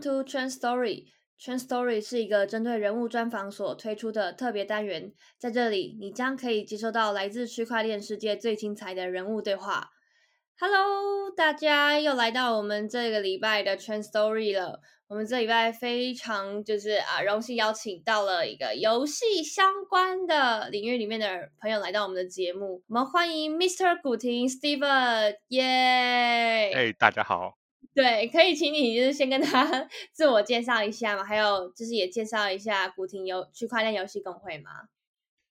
To Trend Story。Trend Story 是一个针对人物专访所推出的特别单元，在这里你将可以接收到来自区块链世界最精彩的人物对话。Hello，大家又来到我们这个礼拜的 Trend Story 了。我们这礼拜非常就是啊，荣幸邀请到了一个游戏相关的领域里面的朋友来到我们的节目。我们欢迎 Mr. 古婷 Steven，耶！哎，大家好。对，可以请你就是先跟他 自我介绍一下嘛，还有就是也介绍一下古亭游区块链游戏公会吗？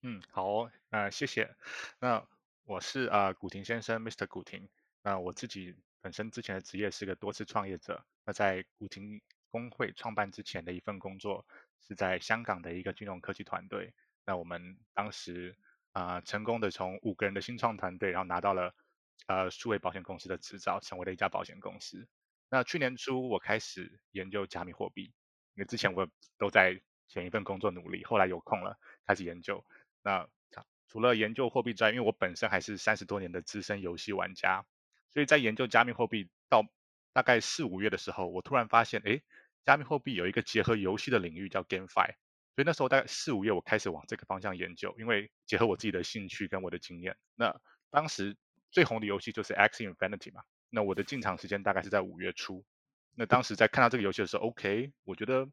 嗯，好，呃，谢谢。那我是呃古亭先生，Mr. 古亭。那我自己本身之前的职业是个多次创业者。那在古亭工会创办之前的一份工作是在香港的一个金融科技团队。那我们当时啊成功的从五个人的新创团队，然后拿到了呃数位保险公司的执照，成为了一家保险公司。那去年初我开始研究加密货币，因为之前我都在前一份工作努力，后来有空了开始研究。那除了研究货币之外，因为我本身还是三十多年的资深游戏玩家，所以在研究加密货币到大概四五月的时候，我突然发现，哎，加密货币有一个结合游戏的领域叫 GameFi，所以那时候大概四五月我开始往这个方向研究，因为结合我自己的兴趣跟我的经验。那当时最红的游戏就是 X Infinity 嘛。那我的进场时间大概是在五月初。那当时在看到这个游戏的时候，OK，我觉得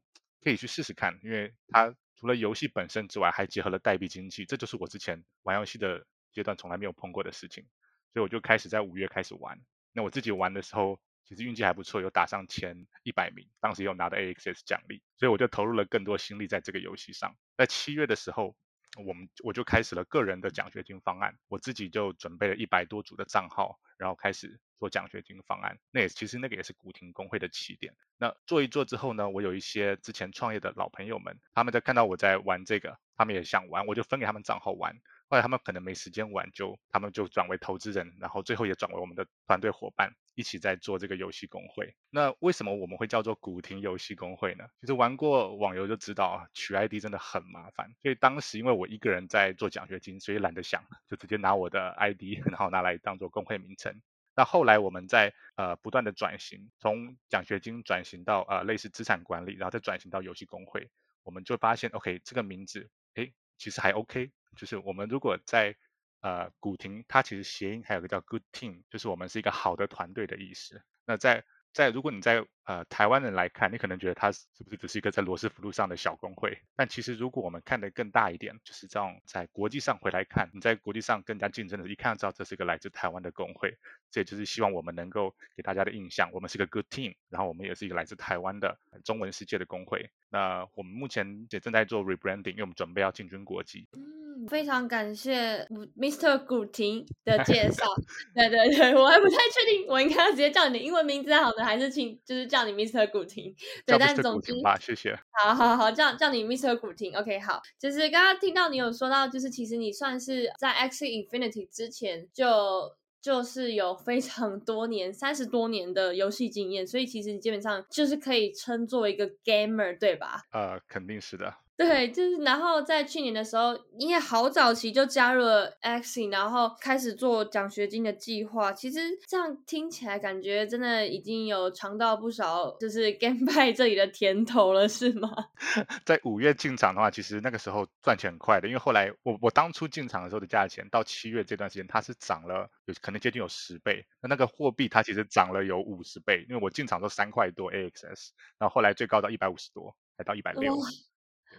可以去试试看，因为它除了游戏本身之外，还结合了代币经济，这就是我之前玩游戏的阶段从来没有碰过的事情。所以我就开始在五月开始玩。那我自己玩的时候，其实运气还不错，有打上前一百名，当时有拿到 AXS 奖励，所以我就投入了更多心力在这个游戏上。在七月的时候。我们我就开始了个人的奖学金方案，我自己就准备了一百多组的账号，然后开始做奖学金方案。那也其实那个也是古亭工会的起点。那做一做之后呢，我有一些之前创业的老朋友们，他们在看到我在玩这个，他们也想玩，我就分给他们账号玩。后来他们可能没时间玩，就他们就转为投资人，然后最后也转为我们的团队伙伴。一起在做这个游戏公会。那为什么我们会叫做古亭游戏公会呢？其实玩过网游就知道啊，取 ID 真的很麻烦。所以当时因为我一个人在做奖学金，所以懒得想，就直接拿我的 ID，然后拿来当做公会名称。那后来我们在呃不断的转型，从奖学金转型到呃类似资产管理，然后再转型到游戏公会，我们就发现，OK，这个名字，哎，其实还 OK。就是我们如果在呃，古亭它其实谐音还有个叫 good team，就是我们是一个好的团队的意思。那在在如果你在呃台湾人来看，你可能觉得它是不是只是一个在罗斯福路上的小工会？但其实如果我们看得更大一点，就是这种在国际上回来看，你在国际上更加竞争的，一看就知道这是一个来自台湾的工会。这也就是希望我们能够给大家的印象，我们是个 good team，然后我们也是一个来自台湾的中文世界的工会。那我们目前也正在做 rebranding，因为我们准备要进军国际。嗯非常感谢 Mr. 古婷的介绍。对对对，我还不太确定，我应该要直接叫你的英文名字好呢，还是请就是叫你 Mr. 古婷？对，但总之吧，谢谢。好好好，叫叫你 Mr. 古婷。OK，好。就是刚刚听到你有说到，就是其实你算是在 X Infinity 之前就就是有非常多年、三十多年的游戏经验，所以其实你基本上就是可以称作一个 gamer，对吧？呃，肯定是的。对，就是然后在去年的时候，你也好早期就加入了 X，然后开始做奖学金的计划。其实这样听起来，感觉真的已经有尝到不少就是 GameFi 这里的甜头了，是吗？在五月进场的话，其实那个时候赚钱很快的，因为后来我我当初进场的时候的价钱，到七月这段时间它是涨了有可能接近有十倍。那那个货币它其实涨了有五十倍，因为我进场都三块多 AXS，然后后来最高到一百五十多，还到一百六。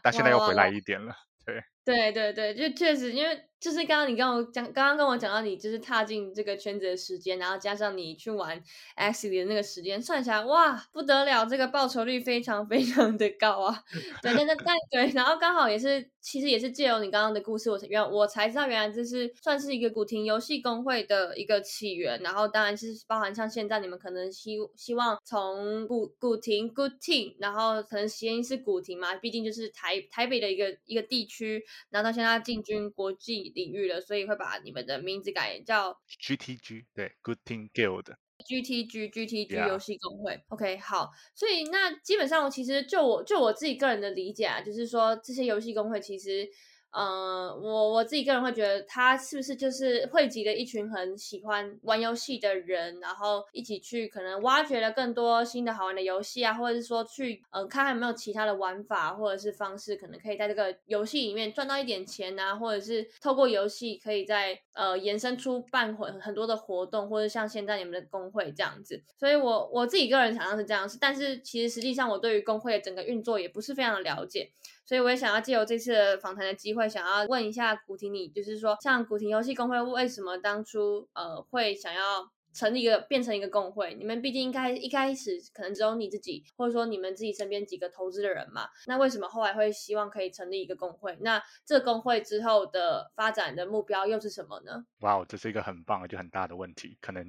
但现在又回来一点了，对。对对对，就确实，因为就是刚刚你跟我讲，刚刚跟我讲到你就是踏进这个圈子的时间，然后加上你去玩 X 里的那个时间，算起来哇不得了，这个报酬率非常非常的高啊。对，那那但对，然后刚好也是，其实也是借由你刚刚的故事，我原我才知道原来这是算是一个古亭游戏工会的一个起源。然后当然是包含像现在你们可能希希望从古古亭 Good Team，然后可能谐音是古亭嘛，毕竟就是台台北的一个一个地区。然后到现在进军国际领域了，所以会把你们的名字改叫 GTG，对，Good Team Guild，GTG GTG 游戏公会。OK，好，所以那基本上其实就我就我自己个人的理解啊，就是说这些游戏公会其实呃，我我自己个人会觉得，他是不是就是汇集了一群很喜欢玩游戏的人，然后一起去可能挖掘了更多新的好玩的游戏啊，或者是说去呃看看有没有其他的玩法或者是方式，可能可以在这个游戏里面赚到一点钱啊，或者是透过游戏可以在呃延伸出办很很多的活动，或者像现在你们的工会这样子。所以我我自己个人想象是这样，子但是其实实际上我对于工会的整个运作也不是非常的了解。所以我也想要借由这次访谈的机会，会想要问一下古婷，你就是说，像古婷游戏公会为什么当初呃会想要？成立一个变成一个工会，你们毕竟应该一开始可能只有你自己，或者说你们自己身边几个投资的人嘛。那为什么后来会希望可以成立一个工会？那这工会之后的发展的目标又是什么呢？哇，这是一个很棒而且很大的问题，可能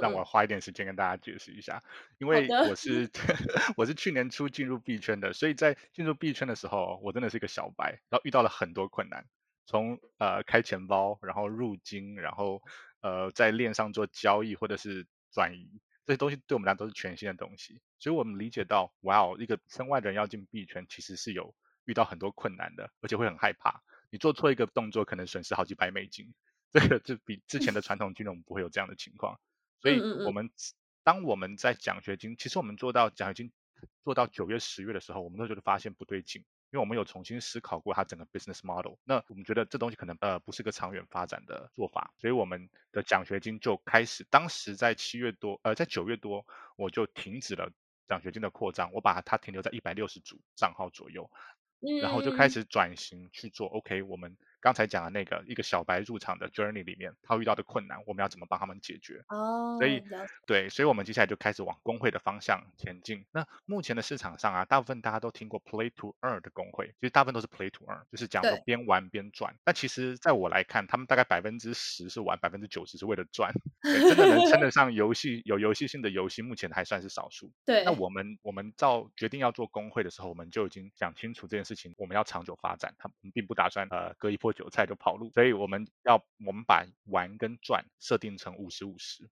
让我花一点时间跟大家解释一下。因为我是 我是去年初进入币圈的，所以在进入币圈的时候，我真的是一个小白，然后遇到了很多困难，从呃开钱包，然后入金，然后。呃，在链上做交易或者是转移这些东西，对我们来都是全新的东西，所以我们理解到，哇哦，一个身外的人要进币圈，其实是有遇到很多困难的，而且会很害怕。你做错一个动作，可能损失好几百美金，这个就比之前的传统金融不会有这样的情况。所以，我们当我们在奖学金，其实我们做到奖学金做到九月、十月的时候，我们都觉得发现不对劲。因为我们有重新思考过它整个 business model，那我们觉得这东西可能呃不是个长远发展的做法，所以我们的奖学金就开始，当时在七月多，呃在九月多我就停止了奖学金的扩张，我把它停留在一百六十组账号左右，然后就开始转型去做 OK，我们。刚才讲的那个一个小白入场的 journey 里面，他遇到的困难，我们要怎么帮他们解决？哦，所以对，所以我们接下来就开始往工会的方向前进。那目前的市场上啊，大部分大家都听过 play to earn 的工会，其实大部分都是 play to earn，就是讲说边玩边赚。但其实在我来看，他们大概百分之十是玩，百分之九十是为了赚。真的能称得上游戏有游戏性的游戏，目前还算是少数。对，那我们我们照决定要做工会的时候，我们就已经讲清楚这件事情，我们要长久发展，他们并不打算呃割一波。韭菜就跑路，所以我们要我们把玩跟赚设定成五十五十。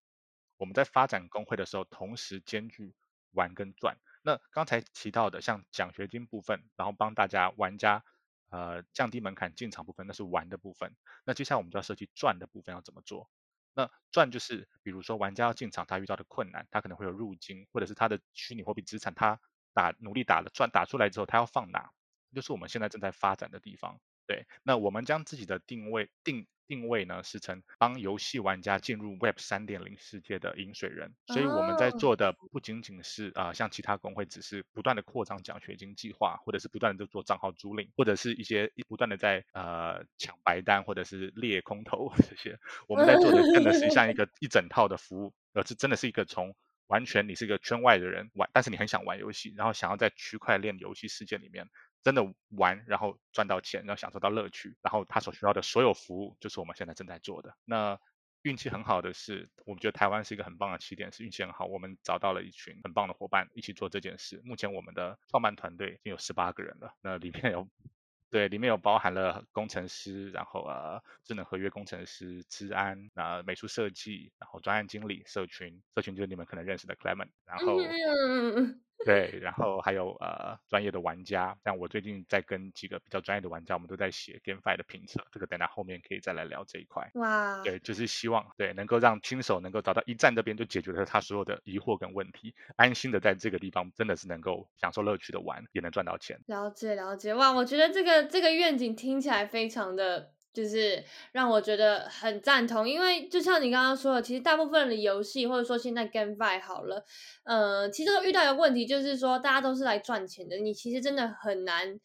我们在发展工会的时候，同时兼具玩跟赚。那刚才提到的像奖学金部分，然后帮大家玩家呃降低门槛进场部分，那是玩的部分。那接下来我们就要设计赚的部分要怎么做？那赚就是比如说玩家要进场，他遇到的困难，他可能会有入金，或者是他的虚拟货币资产，他打努力打了赚打出来之后，他要放哪？就是我们现在正在发展的地方。对，那我们将自己的定位定定位呢，是成帮游戏玩家进入 Web 三点零世界的饮水人，所以我们在做的不仅仅是啊，像其他工会只是不断的扩张奖学金计划，或者是不断的做账号租赁，或者是一些不断的在呃抢白单或者是猎空投 这些，我们在做的真的是像一个 一整套的服务，而是真的是一个从完全你是一个圈外的人玩，但是你很想玩游戏，然后想要在区块链游戏世界里面。真的玩，然后赚到钱，然后享受到乐趣，然后他所需要的所有服务，就是我们现在正在做的。那运气很好的是，我们觉得台湾是一个很棒的起点，是运气很好，我们找到了一群很棒的伙伴一起做这件事。目前我们的创办团队已经有十八个人了，那里面有对，里面有包含了工程师，然后呃智能合约工程师、治安、那美术设计，然后专案经理、社群，社群就是你们可能认识的 Clement，然后。对，然后还有呃专业的玩家，像我最近在跟几个比较专业的玩家，我们都在写 GameFi 的评测，这个等下后面可以再来聊这一块。哇，对，就是希望对能够让新手能够找到一站这边就解决了他所有的疑惑跟问题，安心的在这个地方真的是能够享受乐趣的玩，也能赚到钱。了解了解，哇，我觉得这个这个愿景听起来非常的。就是让我觉得很赞同，因为就像你刚刚说的，其实大部分的游戏或者说现在 GameFi 好了，呃，其实都遇到一个问题，就是说大家都是来赚钱的，你其实真的很难，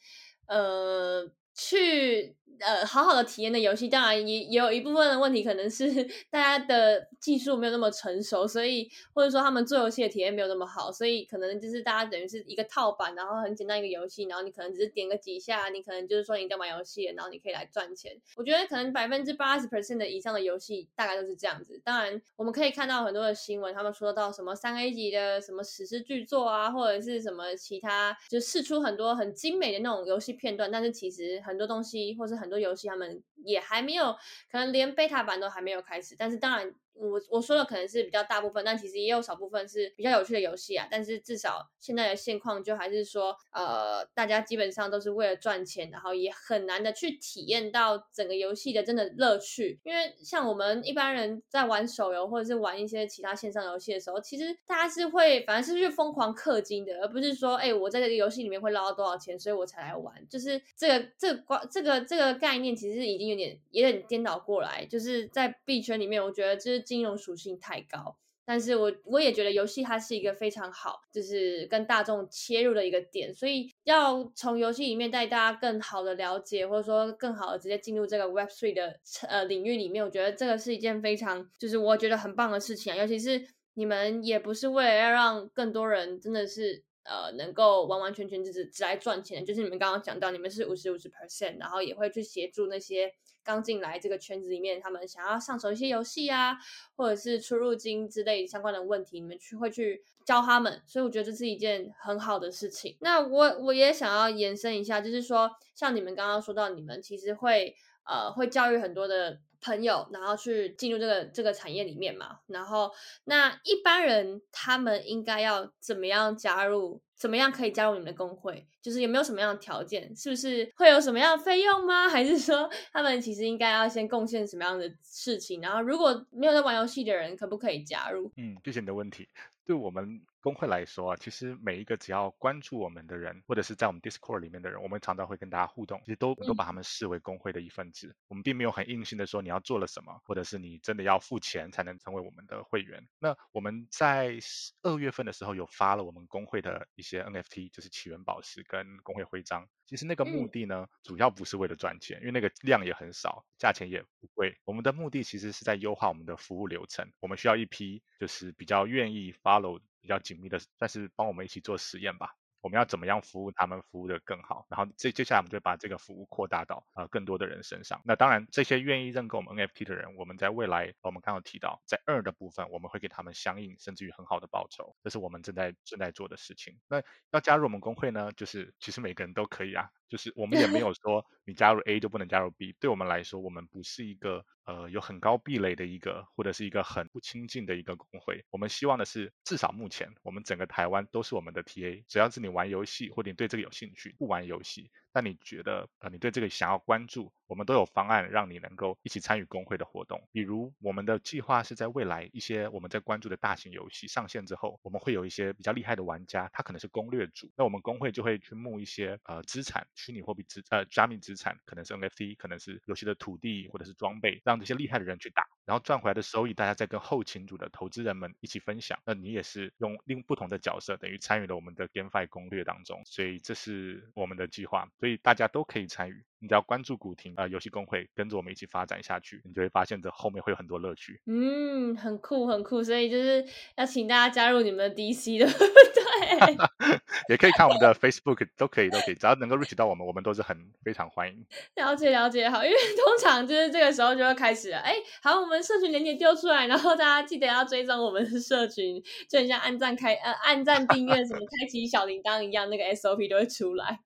呃，去。呃，好好的体验的游戏，当然也也有一部分的问题，可能是大家的技术没有那么成熟，所以或者说他们做游戏的体验没有那么好，所以可能就是大家等于是一个套版，然后很简单一个游戏，然后你可能只是点个几下，你可能就是说你在玩游戏，然后你可以来赚钱。我觉得可能百分之八十 percent 的以上的游戏大概都是这样子。当然，我们可以看到很多的新闻，他们说到什么三 A 级的什么史诗巨作啊，或者是什么其他，就试出很多很精美的那种游戏片段，但是其实很多东西或是很很多游戏他们也还没有，可能连 beta 版都还没有开始。但是当然。我我说的可能是比较大部分，但其实也有少部分是比较有趣的游戏啊。但是至少现在的现况就还是说，呃，大家基本上都是为了赚钱，然后也很难的去体验到整个游戏的真的乐趣。因为像我们一般人在玩手游或者是玩一些其他线上游戏的时候，其实大家是会反正是去疯狂氪金的，而不是说，哎，我在这个游戏里面会捞到多少钱，所以我才来玩。就是这个这个关这个这个概念其实已经有点有点颠倒过来。就是在币圈里面，我觉得就是。金融属性太高，但是我我也觉得游戏它是一个非常好，就是跟大众切入的一个点，所以要从游戏里面带大家更好的了解，或者说更好的直接进入这个 Web Three 的呃领域里面，我觉得这个是一件非常就是我觉得很棒的事情啊，尤其是你们也不是为了要让更多人真的是呃能够完完全全只是只来赚钱，就是你们刚刚讲到你们是五十五十 percent，然后也会去协助那些。刚进来这个圈子里面，他们想要上手一些游戏啊，或者是出入金之类相关的问题，你们去会去教他们，所以我觉得这是一件很好的事情。那我我也想要延伸一下，就是说，像你们刚刚说到，你们其实会呃会教育很多的朋友，然后去进入这个这个产业里面嘛。然后那一般人他们应该要怎么样加入？怎么样可以加入你们的工会？就是有没有什么样的条件？是不是会有什么样的费用吗？还是说他们其实应该要先贡献什么样的事情？然后如果没有在玩游戏的人，可不可以加入？嗯，谢谢你的问题。对我们工会来说啊，其实每一个只要关注我们的人，或者是在我们 Discord 里面的人，我们常常会跟大家互动，其实都都把他们视为工会的一份子。我们并没有很硬性的说你要做了什么，或者是你真的要付钱才能成为我们的会员。那我们在二月份的时候有发了我们工会的一些 NFT，就是起源宝石跟工会徽章。其实那个目的呢，主要不是为了赚钱，因为那个量也很少，价钱也不贵。我们的目的其实是在优化我们的服务流程。我们需要一批就是比较愿意 follow。比较紧密的，算是帮我们一起做实验吧。我们要怎么样服务他们，服务的更好？然后接接下来我们就把这个服务扩大到呃更多的人身上。那当然，这些愿意认购我们 NFT 的人，我们在未来我们刚刚提到，在二的部分，我们会给他们相应甚至于很好的报酬，这是我们正在正在做的事情。那要加入我们工会呢，就是其实每个人都可以啊。就是我们也没 有说你加入 A 就不能加入 B，对我们来说，我们不是一个呃有很高壁垒的一个，或者是一个很不亲近的一个工会。我们希望的是，至少目前我们整个台湾都是我们的 TA，只要是你玩游戏或者你对这个有兴趣，不玩游戏。但你觉得，呃，你对这个想要关注，我们都有方案让你能够一起参与工会的活动。比如，我们的计划是在未来一些我们在关注的大型游戏上线之后，我们会有一些比较厉害的玩家，他可能是攻略组，那我们工会就会去募一些呃资产，虚拟货币资呃加密资产，可能是 NFT，可能是游戏的土地或者是装备，让这些厉害的人去打，然后赚回来的收益，大家再跟后勤组的投资人们一起分享。那你也是用另不同的角色，等于参与了我们的 GameFi 攻略当中，所以这是我们的计划。所以大家都可以参与，你只要关注古亭啊游戏公会，跟着我们一起发展下去，你就会发现这后面会有很多乐趣。嗯，很酷很酷，所以就是要请大家加入你们的 DC 的，对，也可以看我们的 Facebook，都可以都可以，只要能够 reach 到我们，我们都是很非常欢迎。了解了解，好，因为通常就是这个时候就会开始了，哎，好，我们社群链接丢出来，然后大家记得要追踪我们的社群，就很像按赞开 呃按赞订阅什么开启小铃铛一样，那个 SOP 都会出来。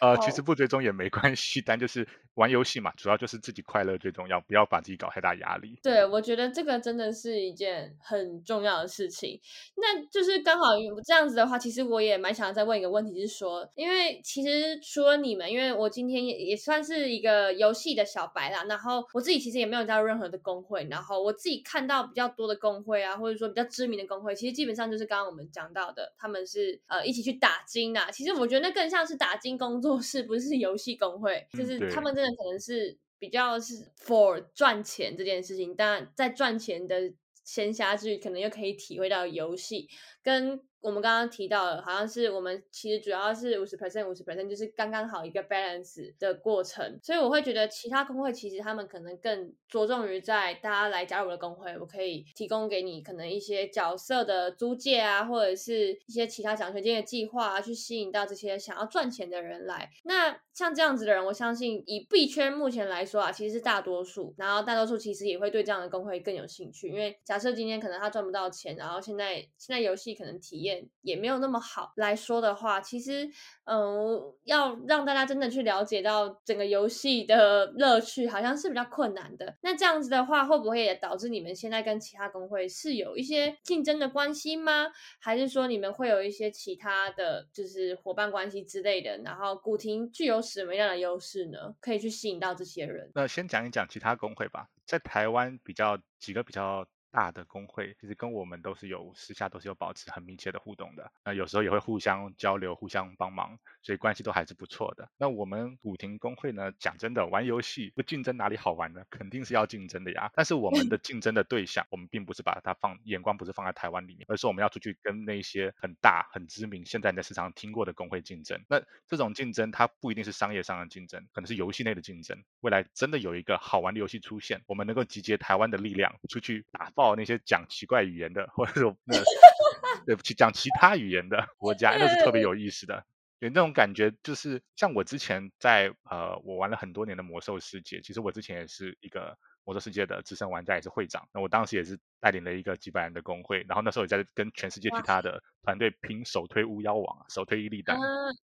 呃，其实不追踪也没关系，但就是玩游戏嘛，主要就是自己快乐最重要，不要把自己搞太大压力。对，我觉得这个真的是一件很重要的事情。那就是刚好这样子的话，其实我也蛮想再问一个问题，是说，因为其实除了你们，因为我今天也也算是一个游戏的小白啦，然后我自己其实也没有加入任何的工会，然后我自己看到比较多的工会啊，或者说比较知名的工会，其实基本上就是刚刚我们讲到的，他们是呃一起去打金啊。其实我觉得那更像是打金。工作室不是游戏工会，就是他们真的可能是比较是 for 赚钱这件事情，但在赚钱的闲暇之余，可能又可以体会到游戏跟。我们刚刚提到的，好像是我们其实主要是五十 percent 五十 percent，就是刚刚好一个 balance 的过程。所以我会觉得其他工会其实他们可能更着重于在大家来加入我的工会，我可以提供给你可能一些角色的租借啊，或者是一些其他奖学金的计划啊，去吸引到这些想要赚钱的人来。那像这样子的人，我相信以币圈目前来说啊，其实是大多数。然后大多数其实也会对这样的工会更有兴趣，因为假设今天可能他赚不到钱，然后现在现在游戏可能体验。也没有那么好来说的话，其实嗯，要让大家真的去了解到整个游戏的乐趣，好像是比较困难的。那这样子的话，会不会也导致你们现在跟其他工会是有一些竞争的关系吗？还是说你们会有一些其他的就是伙伴关系之类的？然后古亭具有什么样的优势呢？可以去吸引到这些人？那先讲一讲其他工会吧，在台湾比较几个比较。大的工会其实跟我们都是有私下都是有保持很密切的互动的，那有时候也会互相交流、互相帮忙，所以关系都还是不错的。那我们古亭工会呢，讲真的，玩游戏不竞争哪里好玩呢？肯定是要竞争的呀。但是我们的竞争的对象，我们并不是把它放眼光不是放在台湾里面，而是我们要出去跟那些很大、很知名、现在你在市场听过的工会竞争。那这种竞争它不一定是商业上的竞争，可能是游戏内的竞争。未来真的有一个好玩的游戏出现，我们能够集结台湾的力量出去打爆那些讲奇怪语言的，或者说那 对不起讲其他语言的 国家，那是特别有意思的。有那种感觉，就是像我之前在呃，我玩了很多年的魔兽世界，其实我之前也是一个魔兽世界的资深玩家，也是会长。那我当时也是带领了一个几百人的工会，然后那时候也在跟全世界其他的团队拼首推巫妖王，首推伊利丹，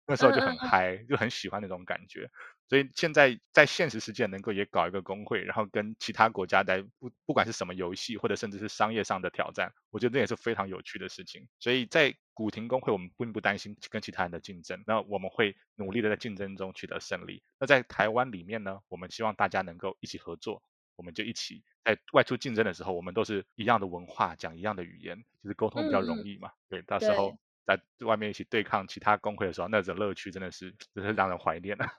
那时候就很嗨，就很喜欢那种感觉。所以现在在现实世界能够也搞一个工会，然后跟其他国家在不不管是什么游戏或者甚至是商业上的挑战，我觉得这也是非常有趣的事情。所以在古亭工会，我们并不担心跟其他人的竞争，那我们会努力的在竞争中取得胜利。那在台湾里面呢，我们希望大家能够一起合作，我们就一起在外出竞争的时候，我们都是一样的文化，讲一样的语言，就是沟通比较容易嘛。对，到时候在外面一起对抗其他工会的时候，那种乐趣真的是 真是让人怀念啊。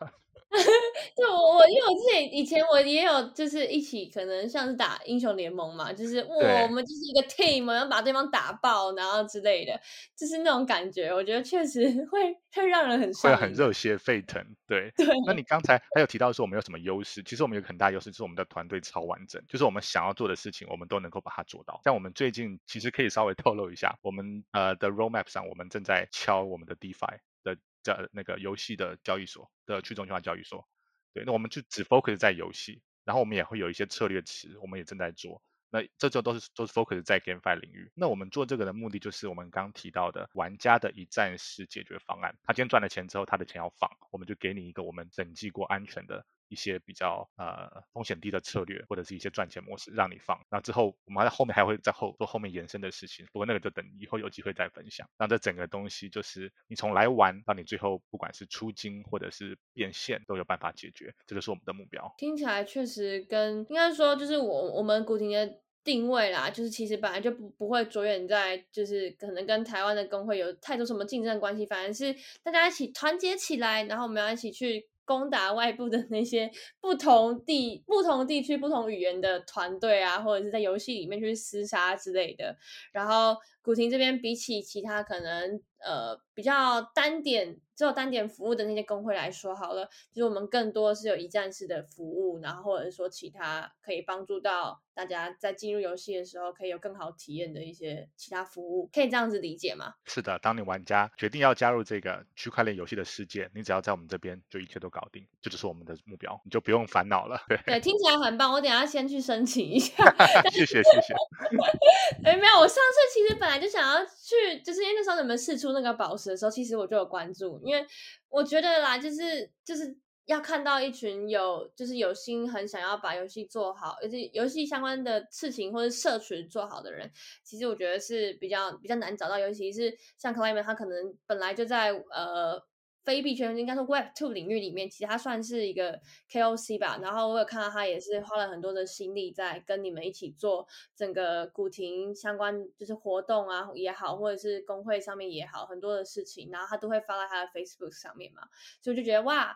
就我我因为我自己以前我也有就是一起可能像是打英雄联盟嘛，就是哇我们就是一个 team，然后把对方打爆，然后之类的，就是那种感觉，我觉得确实会 会让人很会很热血沸腾。对，对。那你刚才还有提到说我们有什么优势？其实我们有很大优势，就是我们的团队超完整，就是我们想要做的事情，我们都能够把它做到。像我们最近其实可以稍微透露一下，我们呃的 roadmap 上，我们正在敲我们的 DeFi 的叫那个游戏的交易所的去中心化交易所。对，那我们就只 focus 在游戏，然后我们也会有一些策略池，我们也正在做。那这就都是都是 focus 在 GameFi 领域。那我们做这个的目的，就是我们刚提到的玩家的一站式解决方案。他今天赚了钱之后，他的钱要放，我们就给你一个我们审计过安全的。一些比较呃风险低的策略，或者是一些赚钱模式，让你放。那之后我们在后面还会在后做后面延伸的事情，不过那个就等以后有机会再分享。那这整个东西就是你从来玩到你最后，不管是出金或者是变现，都有办法解决。这就是我们的目标。听起来确实跟应该说就是我我们古亭的定位啦，就是其实本来就不不会着眼在就是可能跟台湾的工会有太多什么竞争关系，反而是大家一起团结起来，然后我们要一起去。攻打外部的那些不同地、不同地区、不同语言的团队啊，或者是在游戏里面去厮杀之类的，然后。古亭这边比起其他可能呃比较单点只有单点服务的那些工会来说，好了，就是我们更多是有一站式的服务，然后或者说其他可以帮助到大家在进入游戏的时候可以有更好体验的一些其他服务，可以这样子理解吗？是的，当你玩家决定要加入这个区块链游戏的世界，你只要在我们这边就一切都搞定，这就是我们的目标，你就不用烦恼了。对，对，听起来很棒，我等下先去申请一下。谢 谢谢谢。哎，没有，我上次其实本来。就想要去，就是因为那时候你们试出那个宝石的时候，其实我就有关注，因为我觉得啦，就是就是要看到一群有就是有心很想要把游戏做好，而且游戏相关的事情或者社群做好的人，其实我觉得是比较比较难找到，尤其是像 Clayman，他可能本来就在呃。非币圈应该说 Web Two 领域里面，其实他算是一个 KOC 吧。然后我有看到他也是花了很多的心力在跟你们一起做整个古亭相关，就是活动啊也好，或者是工会上面也好，很多的事情，然后他都会发在他的 Facebook 上面嘛。所以我就觉得哇，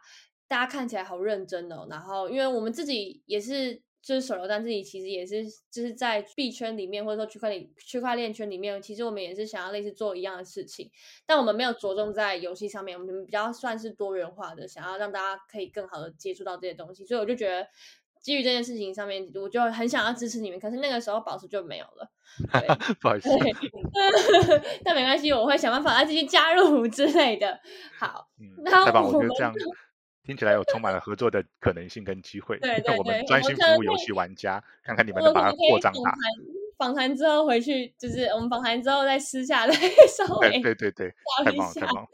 大家看起来好认真哦。然后因为我们自己也是。就是手榴弹自己其实也是，就是在币圈里面或者说区块链区块链圈里面，其实我们也是想要类似做一样的事情，但我们没有着重在游戏上面，我们比较算是多元化的，想要让大家可以更好的接触到这些东西，所以我就觉得基于这件事情上面，我就很想要支持你们。可是那个时候宝石就没有了，不好意思，但没关系，我会想办法再继续加入之类的。好，那我们。听起来有充满了合作的可能性跟机会。对我们专心服务游戏玩家，看看你们能把它扩张大。访谈之后回去，就是我们访谈之后再私下再 稍微对对对，太棒了太棒。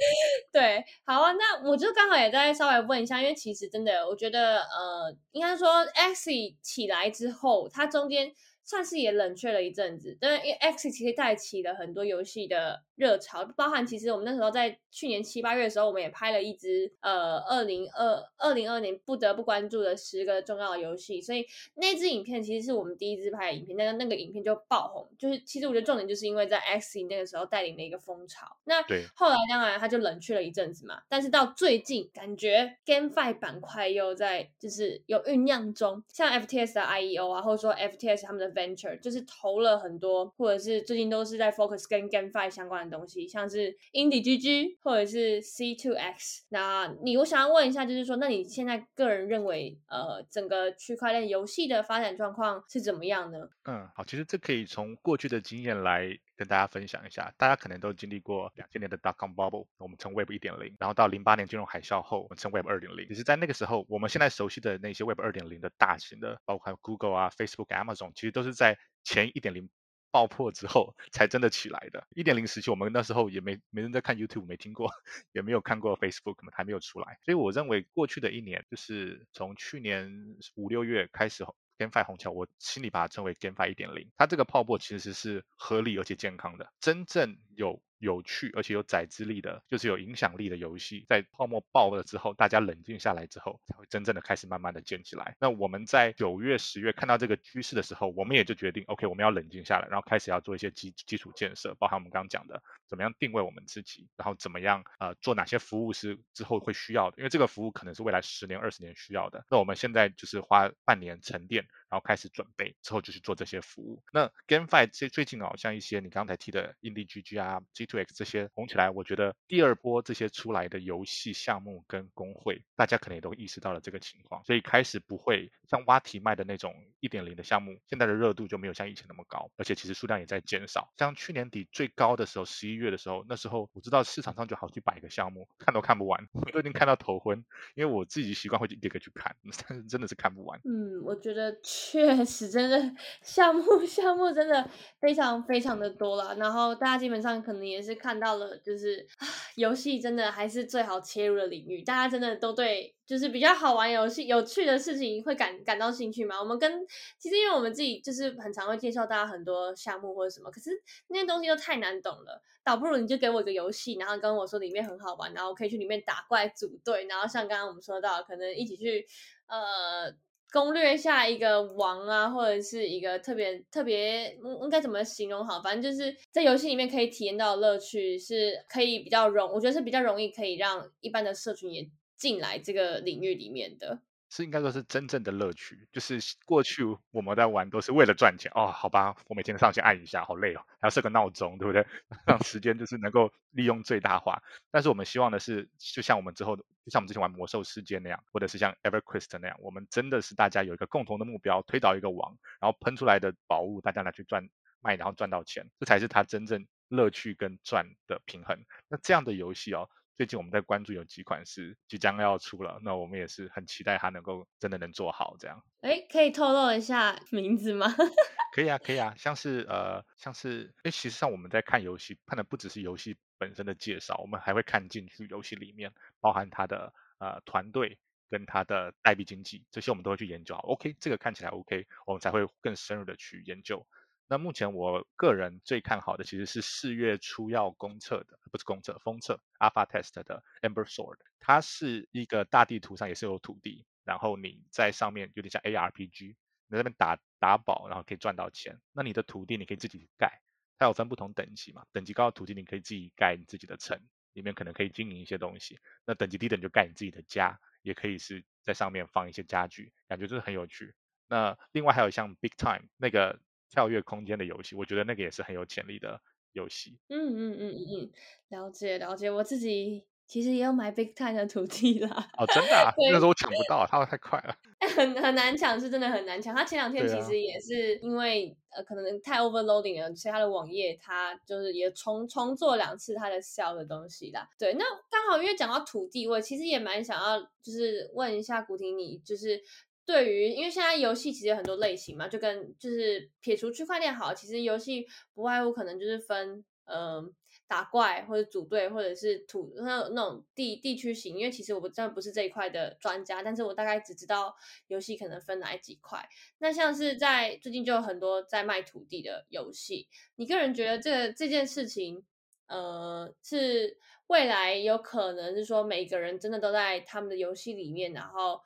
对，好啊，那我就刚好也在稍微问一下，因为其实真的，我觉得呃，应该说 X 起来之后，它中间。算是也冷却了一阵子，但因为 X 其实带起了很多游戏的热潮，包含其实我们那时候在去年七八月的时候，我们也拍了一支呃二零二二零二年不得不关注的十个重要的游戏，所以那支影片其实是我们第一支拍的影片，但是那个影片就爆红，就是其实我觉得重点就是因为在 X 那个时候带领了一个风潮，那后来当然它就冷却了一阵子嘛，但是到最近感觉 GameFi 板块又在就是有酝酿中，像 FTS 的 IEO 啊，或者说 FTS 他们的 venture 就是投了很多，或者是最近都是在 focus 跟 GameFi 相关东西，像是 Indie GG 或者是 C2X。那你我想要问一下，就是说，那你现在个人认为，呃，整个区块链游戏的发展状况是怎么样呢？嗯，好，其实这可以从过去的经验来跟大家分享一下。大家可能都经历过两千年的 dot com bubble，我们称 Web 一点零，然后到零八年金融海啸后，我们称 Web 二点零。其实，在那个时候，我们现在熟悉的那些 Web 二点零的大型的，包括 Google 啊、Facebook、Amazon，其实都是在前一点零爆破之后 才真的起来的。一点零时期，我们那时候也没没人在看 YouTube，没听过，也没有看过 Facebook，还没有出来。所以我认为过去的一年，就是从去年五六月开始。GameFi 红桥，我心里把它称为 GameFi 一点零。它这个泡沫其实是合理而且健康的，真正有。有趣而且有载资力的，就是有影响力的游戏，在泡沫爆了之后，大家冷静下来之后，才会真正的开始慢慢的建起来。那我们在九月、十月看到这个趋势的时候，我们也就决定，OK，我们要冷静下来，然后开始要做一些基基础建设，包含我们刚刚讲的，怎么样定位我们自己，然后怎么样呃做哪些服务是之后会需要的，因为这个服务可能是未来十年、二十年需要的。那我们现在就是花半年沉淀，然后开始准备，之后就去做这些服务。那 GameFi 最最近好像一些你刚才提的 IndieGG 啊、啊，G two X 这些红。起来，我觉得第二波这些出来的游戏项目跟工会，大家可能也都意识到了这个情况，所以开始不会像挖题卖的那种一点零的项目，现在的热度就没有像以前那么高，而且其实数量也在减少。像去年底最高的时候，十一月的时候，那时候我知道市场上就好几百个项目，看都看不完，我都已经看到头昏，因为我自己习惯会一个个去看，但是真的是看不完。嗯，我觉得确实真的 项目项目真的非常非常的多了，然后大家基本上可能也是看到了。就是游戏真的还是最好切入的领域，大家真的都对，就是比较好玩游戏、有趣的事情会感感到兴趣吗？我们跟其实因为我们自己就是很常会介绍大家很多项目或者什么，可是那些东西都太难懂了，倒不如你就给我一个游戏，然后跟我说里面很好玩，然后我可以去里面打怪组队，然后像刚刚我们说到，可能一起去呃。攻略下一个王啊，或者是一个特别特别，应该怎么形容好？反正就是在游戏里面可以体验到的乐趣，是可以比较容，我觉得是比较容易可以让一般的社群也进来这个领域里面的。是应该说是真正的乐趣，就是过去我们在玩都是为了赚钱哦，好吧，我每天上去按一下，好累哦，还要设个闹钟，对不对？让时间就是能够利用最大化。但是我们希望的是，就像我们之后，就像我们之前玩魔兽世界那样，或者是像 EverQuest 那样，我们真的是大家有一个共同的目标，推倒一个王，然后喷出来的宝物大家拿去赚卖，然后赚到钱，这才是它真正乐趣跟赚的平衡。那这样的游戏哦。最近我们在关注有几款是即将要出了，那我们也是很期待它能够真的能做好这样。哎，可以透露一下名字吗？可以啊，可以啊，像是呃，像是哎，其实上我们在看游戏，看的不只是游戏本身的介绍，我们还会看进去游戏里面，包含它的呃团队跟它的代币经济，这些我们都会去研究。OK，这个看起来 OK，我们才会更深入的去研究。那目前我个人最看好的其实是四月初要公测的，不是公测，封测 Alpha Test 的 Ember Sword，它是一个大地图上也是有土地，然后你在上面有点像 ARPG，你在那边打打宝，然后可以赚到钱。那你的土地你可以自己盖，它有分不同等级嘛，等级高的土地你可以自己盖你自己的城，里面可能可以经营一些东西。那等级低的你就盖你自己的家，也可以是在上面放一些家具，感觉就是很有趣。那另外还有像 Big Time 那个。跳跃空间的游戏，我觉得那个也是很有潜力的游戏。嗯嗯嗯嗯嗯，了解了解。我自己其实也有买 Big Time 的土地啦。哦，真的啊？那时候我抢不到，它太快了。很很难抢，是真的很难抢。他前两天其实也是因为呃，可能太 overloading 了，所以他的网页他就是也重重做两次他的 sell 的东西啦。对，那刚好因为讲到土地，我其实也蛮想要就是问一下古婷，你就是。对于，因为现在游戏其实有很多类型嘛，就跟就是撇除区块链好，其实游戏不外乎可能就是分呃打怪或者组队或者是土那那种地地区型。因为其实我不真的不是这一块的专家，但是我大概只知道游戏可能分哪几块。那像是在最近就有很多在卖土地的游戏，你个人觉得这这件事情，呃，是未来有可能是说每个人真的都在他们的游戏里面，然后。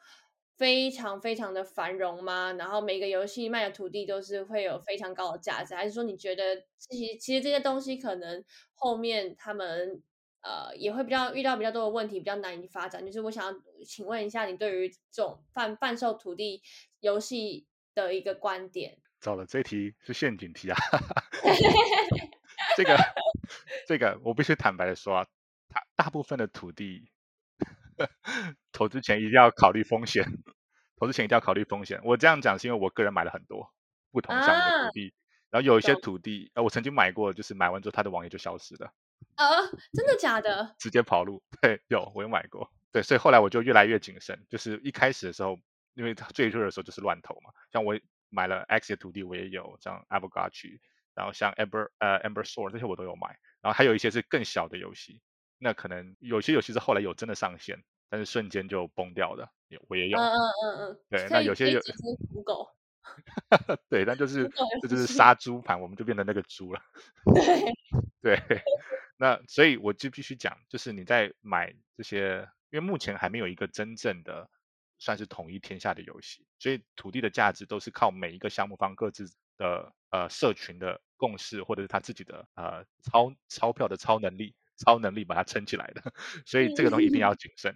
非常非常的繁荣吗？然后每个游戏卖的土地都是会有非常高的价值，还是说你觉得其实其实这些东西可能后面他们呃也会比较遇到比较多的问题，比较难以发展？就是我想要请问一下你对于这种贩贩售土地游戏的一个观点。糟了，这题是陷阱题啊！这个这个我必须坦白的说啊，大大部分的土地。投资前一定要考虑风险，投资前一定要考虑风险。我这样讲是因为我个人买了很多不同项目的土地，然后有一些土地，呃，我曾经买过，就是买完之后它的网页就消失了。呃，真的假的？直接跑路？对，有，我有买过。对，所以后来我就越来越谨慎。就是一开始的时候，因为最热的时候就是乱投嘛。像我买了 X 的土地，我也有，像 a v o g a c h 然后像 Amber 呃 Amber Sword 这些我都有买。然后还有一些是更小的游戏。那可能有些游戏是后来有真的上线，但是瞬间就崩掉的，我也有。嗯嗯嗯嗯。对，那有些有。土狗。对，但就是这就是杀猪盘，我们就变成那个猪了。对。对。那所以我就必须讲，就是你在买这些，因为目前还没有一个真正的算是统一天下的游戏，所以土地的价值都是靠每一个项目方各自的呃社群的共识，或者是他自己的呃钞钞票的超能力。超能力把它撑起来的，所以这个东西一定要谨慎。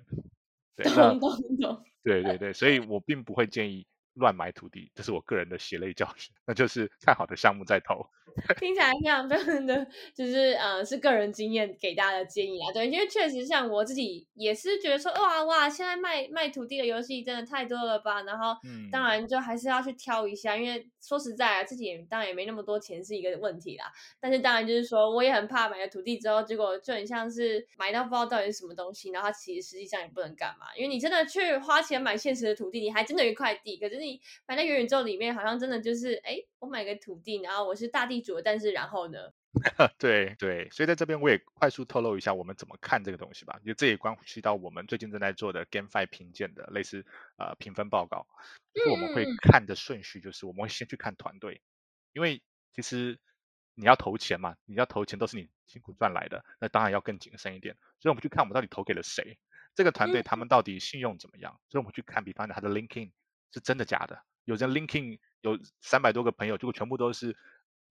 对，懂懂懂。对对对，所以我并不会建议乱买土地，这是我个人的血泪教训。那就是看好的项目再投。听起来非常非常的，就是呃，是个人经验给大家的建议啊。对，因为确实像我自己也是觉得说，哇哇，现在卖卖土地的游戏真的太多了吧。然后，当然就还是要去挑一下，因为说实在啊，自己也当然也没那么多钱是一个问题啦。但是当然就是说，我也很怕买了土地之后，结果就很像是买到不知道到底是什么东西，然后它其实实际上也不能干嘛。因为你真的去花钱买现实的土地，你还真的有一块地，可是你反正元宇宙里面，好像真的就是，哎，我买个土地，然后我是大地。主，但是然后呢？对对，所以在这边我也快速透露一下我们怎么看这个东西吧，因为这也关系到我们最近正在做的 GameFi 评鉴的类似呃评分报告，就是我们会看的顺序就是我们会先去看团队，因为其实你要投钱嘛，你要投钱都是你辛苦赚来的，那当然要更谨慎一点，所以我们去看我们到底投给了谁，这个团队他们到底信用怎么样，所以我们去看，比方讲他的 Linking 是真的假的，有人 Linking 有三百多个朋友，结果全部都是。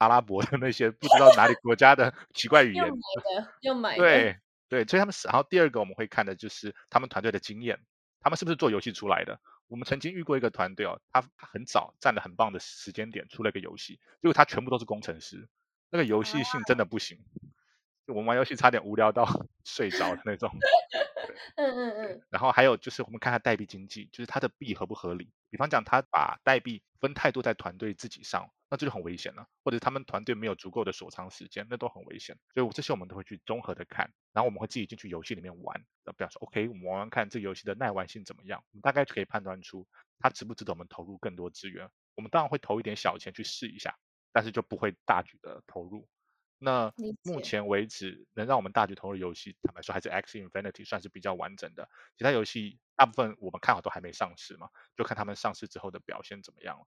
阿拉伯的那些不知道哪里国家的奇怪语言，又买的，又买的，对对，所以他们是。然后第二个我们会看的就是他们团队的经验，他们是不是做游戏出来的？我们曾经遇过一个团队哦，他很早占了很棒的时间点出了一个游戏，结果他全部都是工程师，那个游戏性真的不行，我们玩游戏差点无聊到 睡着的那种。嗯嗯嗯。然后还有就是我们看他代币经济，就是它的币合不合理？比方讲他把代币分太多在团队自己上。那这就很危险了，或者他们团队没有足够的锁仓时间，那都很危险。所以这些我们都会去综合的看，然后我们会自己进去游戏里面玩。那比方说，OK，我们玩玩看这个游戏的耐玩性怎么样，我们大概就可以判断出它值不值得我们投入更多资源。我们当然会投一点小钱去试一下，但是就不会大举的投入。那目前为止能让我们大举投入游戏，坦白说还是 X Infinity 算是比较完整的。其他游戏大部分我们看好都还没上市嘛，就看他们上市之后的表现怎么样了。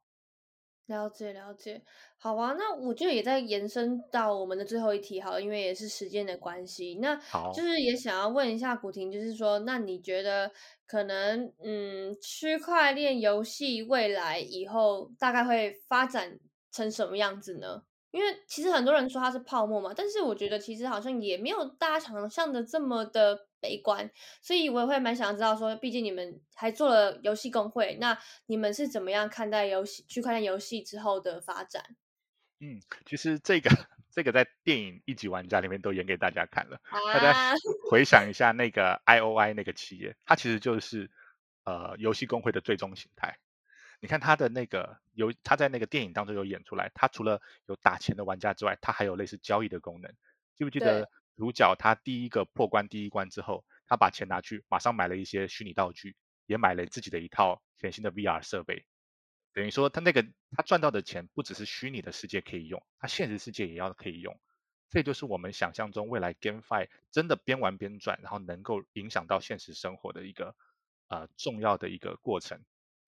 了解了解，好啊，那我就也在延伸到我们的最后一题，好，因为也是时间的关系，那就是也想要问一下古婷，就是说，那你觉得可能，嗯，区块链游戏未来以后大概会发展成什么样子呢？因为其实很多人说它是泡沫嘛，但是我觉得其实好像也没有大家想象的这么的悲观，所以我也会蛮想知道说，毕竟你们还做了游戏工会，那你们是怎么样看待游戏区块链游戏之后的发展？嗯，其实这个这个在电影《一级玩家》里面都演给大家看了，大家回想一下那个 I O I 那个企业，它其实就是呃游戏工会的最终形态。你看他的那个有他在那个电影当中有演出来，他除了有打钱的玩家之外，他还有类似交易的功能。记不记得主角他第一个破关第一关之后，他把钱拿去马上买了一些虚拟道具，也买了自己的一套全新的 VR 设备。等于说，他那个他赚到的钱不只是虚拟的世界可以用，他现实世界也要可以用。这就是我们想象中未来 GameFi 真的边玩边赚，然后能够影响到现实生活的一个呃重要的一个过程。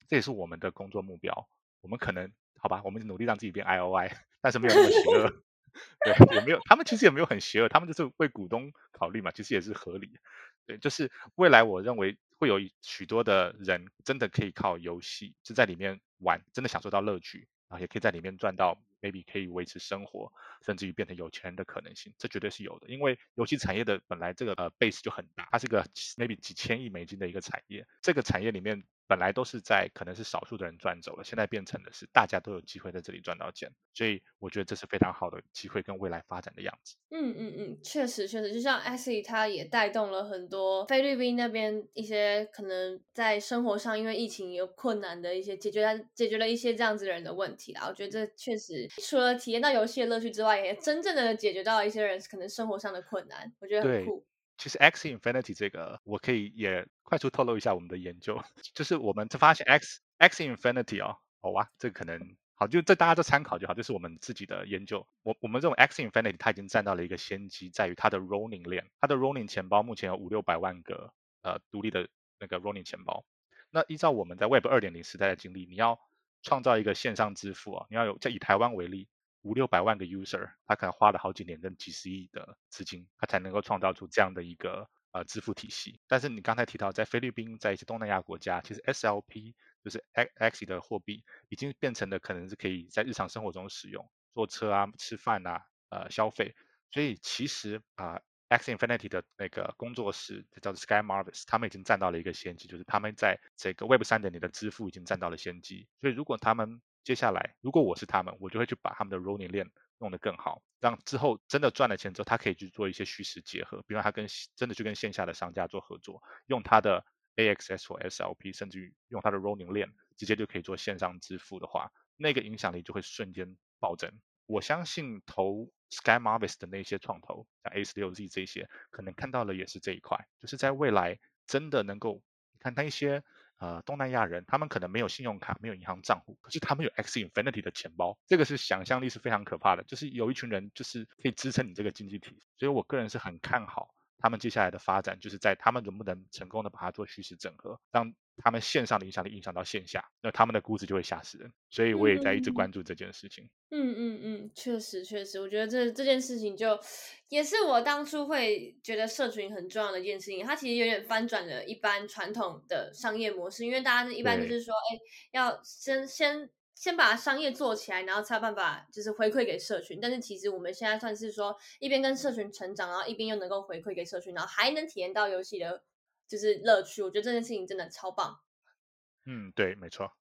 这也是我们的工作目标。我们可能好吧，我们努力让自己变 IOI，但是没有那么邪恶。对，也没有，他们其实也没有很邪恶，他们就是为股东考虑嘛，其实也是合理。对，就是未来我认为会有许多的人真的可以靠游戏就在里面玩，真的享受到乐趣，然后也可以在里面赚到 maybe 可以维持生活，甚至于变成有钱人的可能性，这绝对是有的。因为游戏产业的本来这个呃 base 就很大，它是个 maybe 几千亿美金的一个产业，这个产业里面。本来都是在可能是少数的人赚走了，现在变成的是大家都有机会在这里赚到钱，所以我觉得这是非常好的机会跟未来发展的样子。嗯嗯嗯，确实确实，就像 Ashley 他也带动了很多菲律宾那边一些可能在生活上因为疫情有困难的一些解决，解决了一些这样子人的问题啦。我觉得这确实除了体验到游戏的乐趣之外，也真正的解决到一些人可能生活上的困难，我觉得很酷。其实 X Infinity 这个，我可以也快速透露一下我们的研究，就是我们发现 X X Infinity 哦，好哇，这个可能好，就这大家都参考就好，这是我们自己的研究。我我们这种 X Infinity 它已经占到了一个先机，在于它的 Rolling 链，它的 Rolling 钱包目前有五六百万个呃独立的那个 Rolling 钱包。那依照我们在 Web 二点零时代的经历，你要创造一个线上支付啊，你要有，在以台湾为例。五六百万个 user，他可能花了好几年跟几十亿的资金，他才能够创造出这样的一个呃支付体系。但是你刚才提到，在菲律宾，在一些东南亚国家，其实 SLP 就是 X 的货币，已经变成了可能是可以在日常生活中使用，坐车啊、吃饭啊、呃消费。所以其实啊，X Infinity 的那个工作室叫做 Sky Marvis，他们已经占到了一个先机，就是他们在这个 Web 三点零的支付已经占到了先机。所以如果他们接下来，如果我是他们，我就会去把他们的 rolling 链弄得更好，让之后真的赚了钱之后，他可以去做一些虚实结合，比如他跟真的去跟线下的商家做合作，用他的 AXS 或 SLP，甚至于用他的 rolling 链，直接就可以做线上支付的话，那个影响力就会瞬间暴增。我相信投 Sky Marvis 的那些创投，像 A 十六 Z 这些，可能看到的也是这一块，就是在未来真的能够看那一些。呃，东南亚人他们可能没有信用卡，没有银行账户，可是他们有 X Infinity 的钱包，这个是想象力是非常可怕的。就是有一群人，就是可以支撑你这个经济体，所以我个人是很看好他们接下来的发展，就是在他们能不能成功的把它做虚实整合，让他们线上的影响力影响到线下，那他们的估值就会吓死人。所以我也在一直关注这件事情。嗯嗯嗯，确实确实，我觉得这这件事情就也是我当初会觉得社群很重要的一件事情。它其实有点翻转了一般传统的商业模式，因为大家一般就是说，哎，要先先先把商业做起来，然后才有办法就是回馈给社群。但是其实我们现在算是说，一边跟社群成长，然后一边又能够回馈给社群，然后还能体验到游戏的就是乐趣。我觉得这件事情真的超棒。嗯，对，没错。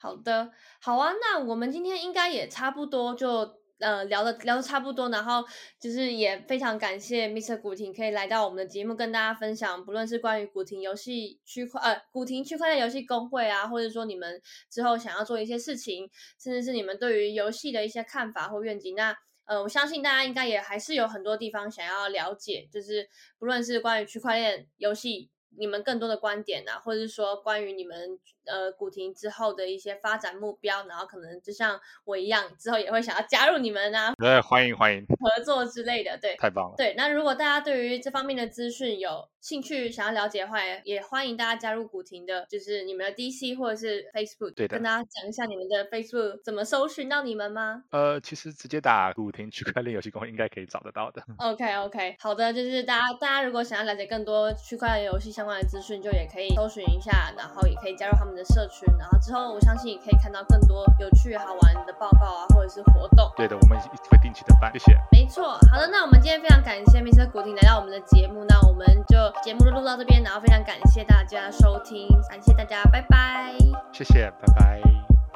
好的，好啊，那我们今天应该也差不多就呃聊的聊的差不多，然后就是也非常感谢 Mr. 古婷可以来到我们的节目跟大家分享，不论是关于古婷游戏区块呃古婷区块链游戏工会啊，或者说你们之后想要做一些事情，甚至是你们对于游戏的一些看法或愿景，那呃我相信大家应该也还是有很多地方想要了解，就是不论是关于区块链游戏。你们更多的观点啊，或者是说关于你们呃古亭之后的一些发展目标，然后可能就像我一样，之后也会想要加入你们啊，对，欢迎欢迎合作之类的，对，太棒了，对。那如果大家对于这方面的资讯有兴趣，想要了解的话，也欢迎大家加入古亭的，就是你们的 DC 或者是 Facebook，对的，跟大家讲一下你们的 Facebook 怎么搜寻到你们吗？呃，其实直接打古亭区块链游戏公会 应该可以找得到的。OK OK，好的，就是大家大家如果想要了解更多区块链游戏相关的资讯，就也可以搜寻一下，然后也可以加入他们的社群，然后之后我相信也可以看到更多有趣好玩的报告啊，或者是活动。对的，我们会定期的办，谢谢。没错，好的，那我们今天非常感谢 Mr. 古婷来到我们的节目，那我们就节目就录到这边，然后非常感谢大家收听，感谢大家，拜拜。谢谢，拜拜。